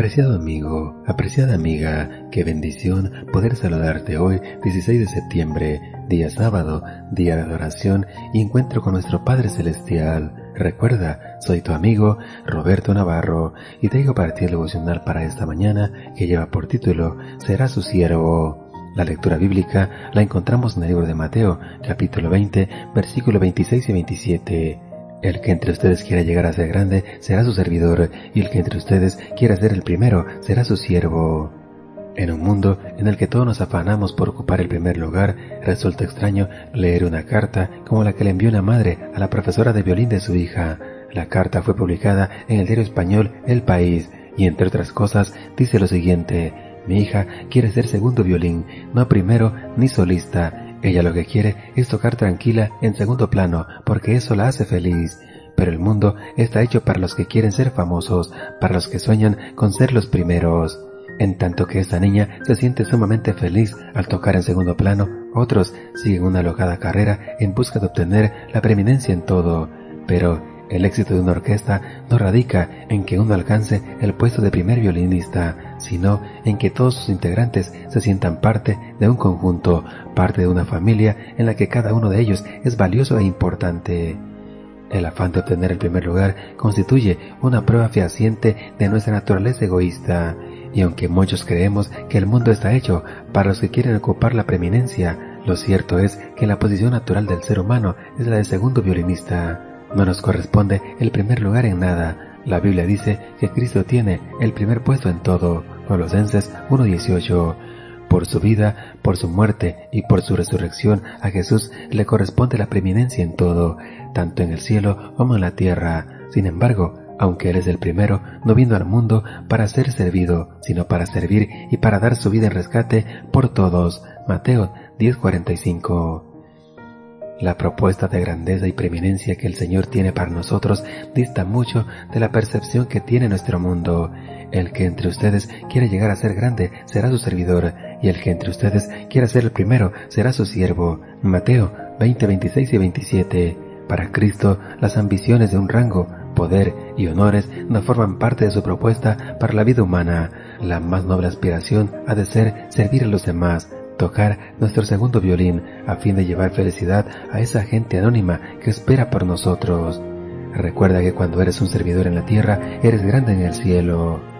Apreciado amigo, apreciada amiga, qué bendición poder saludarte hoy, 16 de septiembre, día sábado, día de adoración y encuentro con nuestro Padre Celestial. Recuerda, soy tu amigo Roberto Navarro y traigo para ti el devocional para esta mañana que lleva por título Será su siervo. La lectura bíblica la encontramos en el libro de Mateo, capítulo 20, versículo 26 y 27. El que entre ustedes quiera llegar a ser grande será su servidor, y el que entre ustedes quiera ser el primero será su siervo. En un mundo en el que todos nos afanamos por ocupar el primer lugar, resulta extraño leer una carta como la que le envió una madre a la profesora de violín de su hija. La carta fue publicada en el diario español El País y entre otras cosas dice lo siguiente, mi hija quiere ser segundo violín, no primero ni solista, ella lo que quiere es tocar tranquila en segundo plano porque eso la hace feliz. Pero el mundo está hecho para los que quieren ser famosos, para los que sueñan con ser los primeros. En tanto que esta niña se siente sumamente feliz al tocar en segundo plano, otros siguen una alocada carrera en busca de obtener la preeminencia en todo. Pero el éxito de una orquesta no radica en que uno alcance el puesto de primer violinista, sino en que todos sus integrantes se sientan parte de un conjunto, parte de una familia en la que cada uno de ellos es valioso e importante. El afán de obtener el primer lugar constituye una prueba fehaciente de nuestra naturaleza egoísta, y aunque muchos creemos que el mundo está hecho para los que quieren ocupar la preeminencia, lo cierto es que la posición natural del ser humano es la de segundo violinista. No nos corresponde el primer lugar en nada. La Biblia dice que Cristo tiene el primer puesto en todo. Colosenses 1.18. Por su vida, por su muerte y por su resurrección a Jesús le corresponde la preeminencia en todo, tanto en el cielo como en la tierra. Sin embargo, aunque Él es el primero, no vino al mundo para ser servido, sino para servir y para dar su vida en rescate por todos. Mateo 10:45 la propuesta de grandeza y preeminencia que el Señor tiene para nosotros dista mucho de la percepción que tiene nuestro mundo. El que entre ustedes quiera llegar a ser grande será su servidor, y el que entre ustedes quiera ser el primero será su siervo. Mateo 20, 26 y 27. Para Cristo, las ambiciones de un rango, poder y honores no forman parte de su propuesta para la vida humana. La más noble aspiración ha de ser servir a los demás, tocar nuestro segundo violín a fin de llevar felicidad a esa gente anónima que espera por nosotros. Recuerda que cuando eres un servidor en la tierra, eres grande en el cielo.